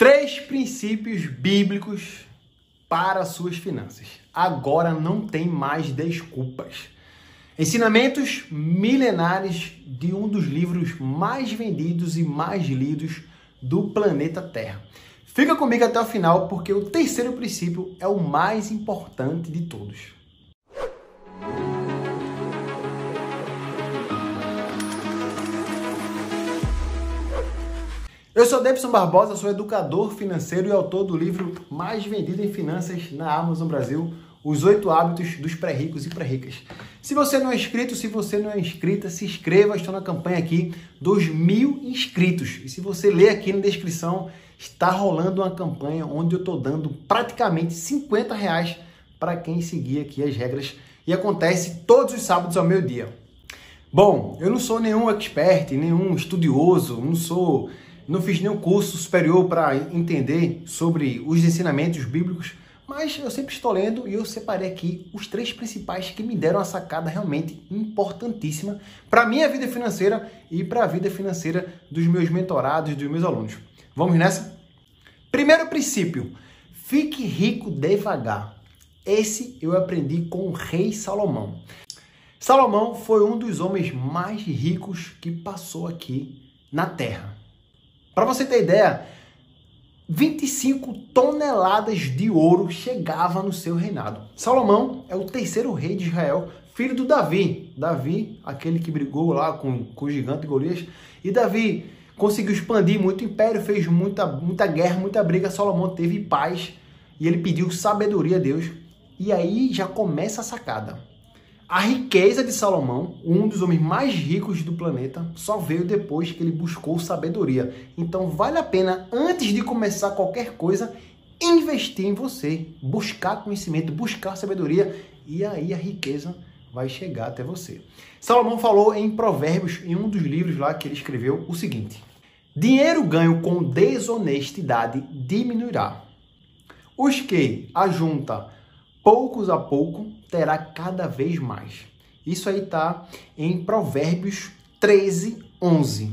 Três princípios bíblicos para suas finanças. Agora não tem mais desculpas. Ensinamentos milenares de um dos livros mais vendidos e mais lidos do planeta Terra. Fica comigo até o final porque o terceiro princípio é o mais importante de todos. Eu sou Debson Barbosa, sou educador financeiro e autor do livro mais vendido em finanças na Amazon Brasil, Os Oito Hábitos dos Pré-Ricos e Pré-Ricas. Se você não é inscrito, se você não é inscrita, se inscreva, estou na campanha aqui dos mil inscritos. E se você ler aqui na descrição, está rolando uma campanha onde eu estou dando praticamente 50 reais para quem seguir aqui as regras. E acontece todos os sábados ao meio-dia. Bom, eu não sou nenhum expert, nenhum estudioso, não sou não fiz nenhum curso superior para entender sobre os ensinamentos bíblicos, mas eu sempre estou lendo e eu separei aqui os três principais que me deram a sacada realmente importantíssima para a minha vida financeira e para a vida financeira dos meus mentorados, dos meus alunos. Vamos nessa? Primeiro princípio: fique rico devagar. Esse eu aprendi com o rei Salomão. Salomão foi um dos homens mais ricos que passou aqui na terra. Para você ter ideia, 25 toneladas de ouro chegava no seu reinado. Salomão é o terceiro rei de Israel, filho do Davi. Davi, aquele que brigou lá com, com o gigante Golias. E Davi conseguiu expandir muito o império, fez muita, muita guerra, muita briga. Salomão teve paz e ele pediu sabedoria a Deus. E aí já começa a sacada. A riqueza de Salomão, um dos homens mais ricos do planeta, só veio depois que ele buscou sabedoria. Então vale a pena, antes de começar qualquer coisa, investir em você, buscar conhecimento, buscar sabedoria e aí a riqueza vai chegar até você. Salomão falou em Provérbios, em um dos livros lá que ele escreveu, o seguinte: Dinheiro ganho com desonestidade diminuirá. Os que ajunta poucos a pouco terá cada vez mais. Isso aí está em Provérbios 13, 11.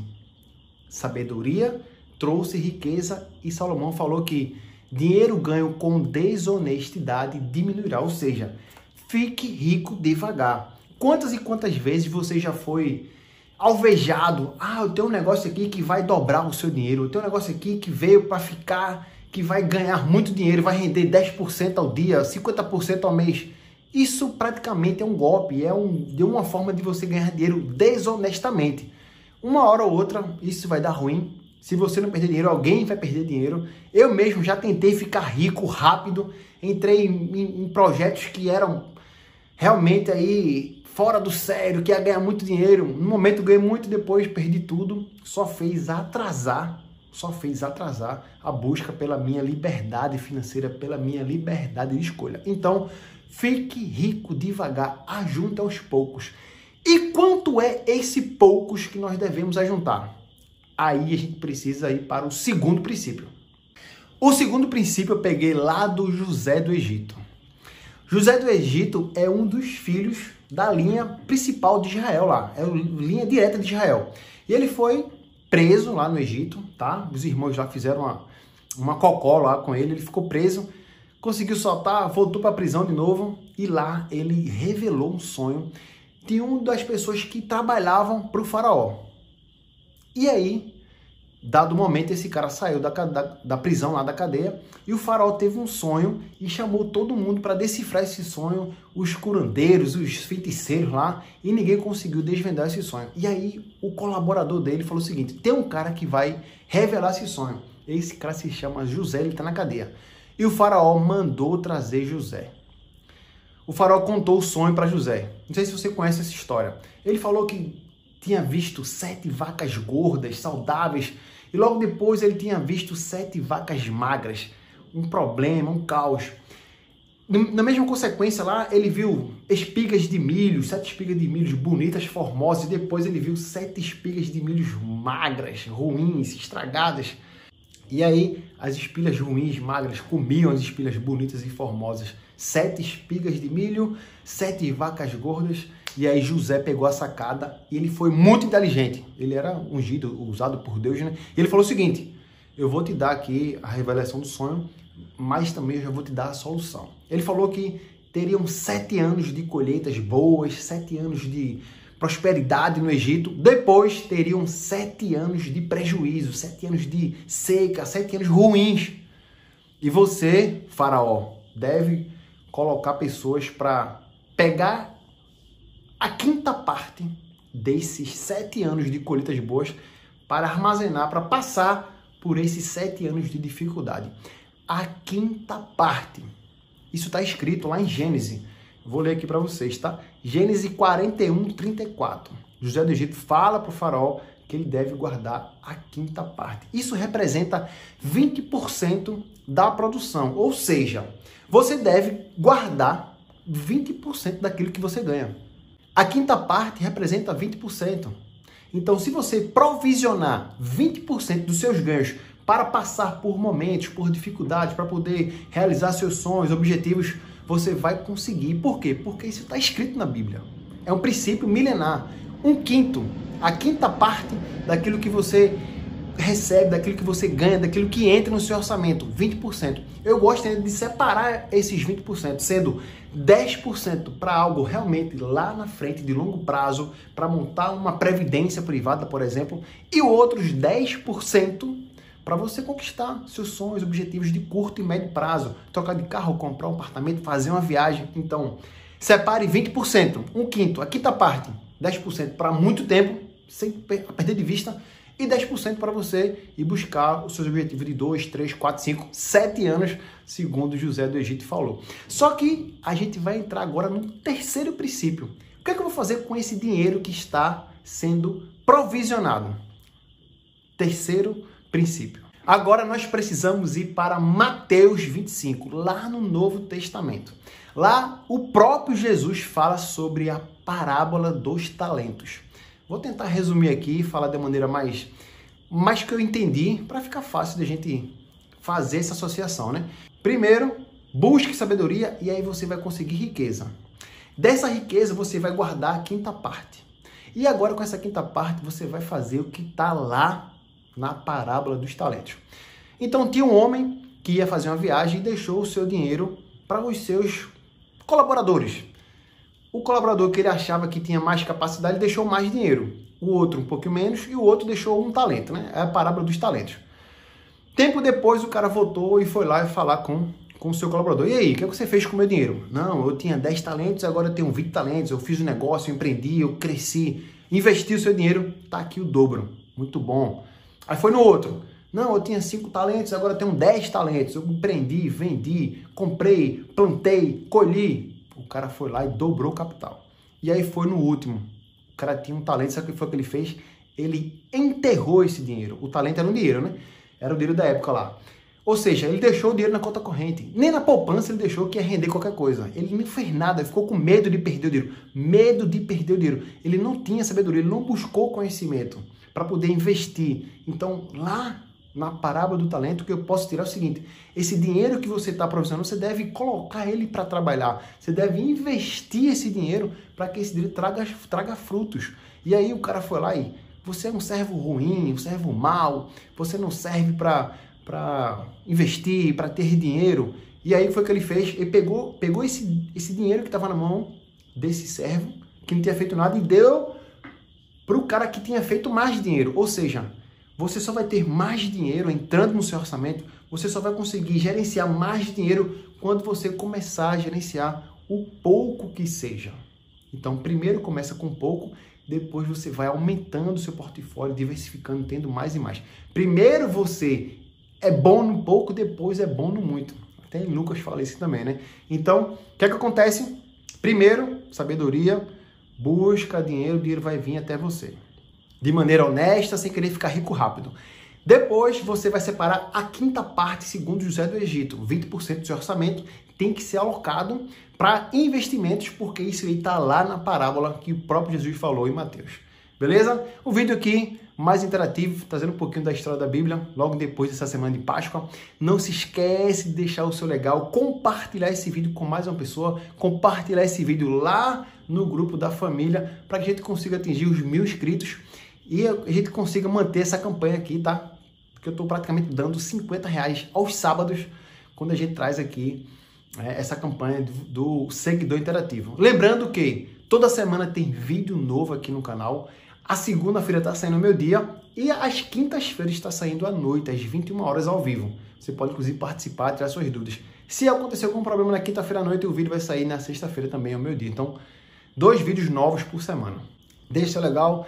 Sabedoria trouxe riqueza e Salomão falou que dinheiro ganho com desonestidade diminuirá, ou seja, fique rico devagar. Quantas e quantas vezes você já foi alvejado? Ah, eu tenho um negócio aqui que vai dobrar o seu dinheiro, eu tenho um negócio aqui que veio para ficar, que vai ganhar muito dinheiro, vai render 10% ao dia, 50% ao mês. Isso praticamente é um golpe, é um, de uma forma de você ganhar dinheiro desonestamente. Uma hora ou outra isso vai dar ruim. Se você não perder dinheiro, alguém vai perder dinheiro. Eu mesmo já tentei ficar rico rápido, entrei em, em, em projetos que eram realmente aí fora do sério, que ia ganhar muito dinheiro. No momento ganhei muito, depois perdi tudo. Só fez atrasar, só fez atrasar a busca pela minha liberdade financeira, pela minha liberdade de escolha. Então, Fique rico devagar, ajunte aos poucos. E quanto é esse poucos que nós devemos ajuntar? Aí a gente precisa ir para o segundo princípio. O segundo princípio eu peguei lá do José do Egito. José do Egito é um dos filhos da linha principal de Israel lá, é a linha direta de Israel. E ele foi preso lá no Egito, tá? Os irmãos lá fizeram uma, uma cocó lá com ele, ele ficou preso conseguiu soltar, voltou para a prisão de novo e lá ele revelou um sonho de uma das pessoas que trabalhavam para o faraó. E aí, dado momento, esse cara saiu da, da, da, prisão lá da cadeia e o faraó teve um sonho e chamou todo mundo para decifrar esse sonho, os curandeiros, os feiticeiros lá, e ninguém conseguiu desvendar esse sonho. E aí o colaborador dele falou o seguinte: tem um cara que vai revelar esse sonho. Esse cara se chama José, ele está na cadeia. E o faraó mandou trazer José. O faraó contou o sonho para José. Não sei se você conhece essa história. Ele falou que tinha visto sete vacas gordas, saudáveis, e logo depois ele tinha visto sete vacas magras. Um problema, um caos. Na mesma consequência lá, ele viu espigas de milho, sete espigas de milho bonitas, formosas, e depois ele viu sete espigas de milho magras, ruins, estragadas. E aí as espigas ruins, magras, comiam as espigas bonitas e formosas. Sete espigas de milho, sete vacas gordas. E aí José pegou a sacada e ele foi muito inteligente. Ele era ungido, usado por Deus, né? E ele falou o seguinte: eu vou te dar aqui a revelação do sonho, mas também eu já vou te dar a solução. Ele falou que teriam sete anos de colheitas boas, sete anos de prosperidade no Egito, depois teriam sete anos de prejuízo, sete anos de seca, sete anos ruins. E você, Faraó, deve colocar pessoas para pegar a quinta parte desses sete anos de colheitas boas para armazenar, para passar por esses sete anos de dificuldade. A quinta parte. Isso está escrito lá em Gênesis. Vou ler aqui para vocês, tá? Gênesis 41, 34. José do Egito fala para o faraó que ele deve guardar a quinta parte. Isso representa 20% da produção. Ou seja, você deve guardar 20% daquilo que você ganha. A quinta parte representa 20%. Então, se você provisionar 20% dos seus ganhos para passar por momentos, por dificuldades, para poder realizar seus sonhos, objetivos, você vai conseguir. Por quê? Porque isso está escrito na Bíblia. É um princípio milenar. Um quinto, a quinta parte daquilo que você recebe, daquilo que você ganha, daquilo que entra no seu orçamento, 20%. Eu gosto de separar esses 20%, sendo 10% para algo realmente lá na frente, de longo prazo, para montar uma previdência privada, por exemplo, e outros 10% para você conquistar seus sonhos, objetivos de curto e médio prazo, trocar de carro, comprar um apartamento, fazer uma viagem. Então, separe 20%, um quinto, a quinta parte, 10% para muito tempo, sem perder de vista e 10% para você ir buscar os seus objetivos de 2, 3, 4, 5, 7 anos, segundo José do Egito falou. Só que a gente vai entrar agora no terceiro princípio. O que, é que eu vou fazer com esse dinheiro que está sendo provisionado? Terceiro princípio. Agora nós precisamos ir para Mateus 25, lá no Novo Testamento. Lá o próprio Jesus fala sobre a parábola dos talentos. Vou tentar resumir aqui e falar de maneira mais, mais que eu entendi, para ficar fácil de a gente fazer essa associação, né? Primeiro, busque sabedoria e aí você vai conseguir riqueza. Dessa riqueza você vai guardar a quinta parte. E agora com essa quinta parte você vai fazer o que está lá na parábola dos talentos. Então tinha um homem que ia fazer uma viagem e deixou o seu dinheiro para os seus colaboradores. O colaborador que ele achava que tinha mais capacidade deixou mais dinheiro, o outro um pouco menos e o outro deixou um talento, né? É a parábola dos talentos. Tempo depois o cara voltou e foi lá e falar com, com o seu colaborador. E aí, o que, é que você fez com o meu dinheiro? Não, eu tinha 10 talentos, agora eu tenho 20 talentos, eu fiz um negócio, eu empreendi, eu cresci, investi o seu dinheiro, tá aqui o dobro. Muito bom. Aí foi no outro. Não, eu tinha 5 talentos, agora eu tenho 10 talentos. Eu empreendi, vendi, comprei, plantei, colhi, o cara foi lá e dobrou o capital. E aí foi no último. O cara tinha um talento, sabe o que foi que ele fez? Ele enterrou esse dinheiro. O talento era um dinheiro, né? Era o dinheiro da época lá. Ou seja, ele deixou o dinheiro na conta corrente. Nem na poupança ele deixou que ia render qualquer coisa. Ele não fez nada, ele ficou com medo de perder o dinheiro. Medo de perder o dinheiro. Ele não tinha sabedoria, ele não buscou conhecimento para poder investir. Então, lá na parábola do talento, que eu posso tirar é o seguinte: esse dinheiro que você está provisionando, você deve colocar ele para trabalhar. Você deve investir esse dinheiro para que esse dinheiro traga, traga frutos. E aí o cara foi lá e você é um servo ruim, um servo mau, você não serve para investir, para ter dinheiro. E aí foi o que ele fez, ele pegou, pegou esse, esse dinheiro que estava na mão desse servo, que não tinha feito nada, e deu para o cara que tinha feito mais dinheiro. Ou seja, você só vai ter mais dinheiro entrando no seu orçamento, você só vai conseguir gerenciar mais dinheiro quando você começar a gerenciar o pouco que seja. Então, primeiro começa com pouco, depois você vai aumentando seu portfólio, diversificando, tendo mais e mais. Primeiro você é bom no pouco, depois é bom no muito. Até Lucas fala isso também, né? Então, o que é que acontece? Primeiro, sabedoria, busca dinheiro, o dinheiro vai vir até você de maneira honesta, sem querer ficar rico rápido. Depois você vai separar a quinta parte, segundo José do Egito. 20% do seu orçamento tem que ser alocado para investimentos, porque isso aí está lá na parábola que o próprio Jesus falou em Mateus. Beleza? O vídeo aqui mais interativo, trazendo um pouquinho da história da Bíblia, logo depois dessa semana de Páscoa. Não se esquece de deixar o seu legal, compartilhar esse vídeo com mais uma pessoa, compartilhar esse vídeo lá no grupo da família, para que a gente consiga atingir os mil inscritos e a gente consiga manter essa campanha aqui, tá? porque eu estou praticamente dando 50 reais aos sábados quando a gente traz aqui é, essa campanha do, do seguidor interativo. Lembrando que toda semana tem vídeo novo aqui no canal. A segunda-feira está saindo meu dia e às quintas-feiras está saindo à noite, às 21 horas ao vivo. Você pode inclusive participar, tirar suas dúvidas. Se acontecer algum problema na quinta-feira à noite, o vídeo vai sair na sexta-feira também ao meu dia. Então, dois vídeos novos por semana. Deixa legal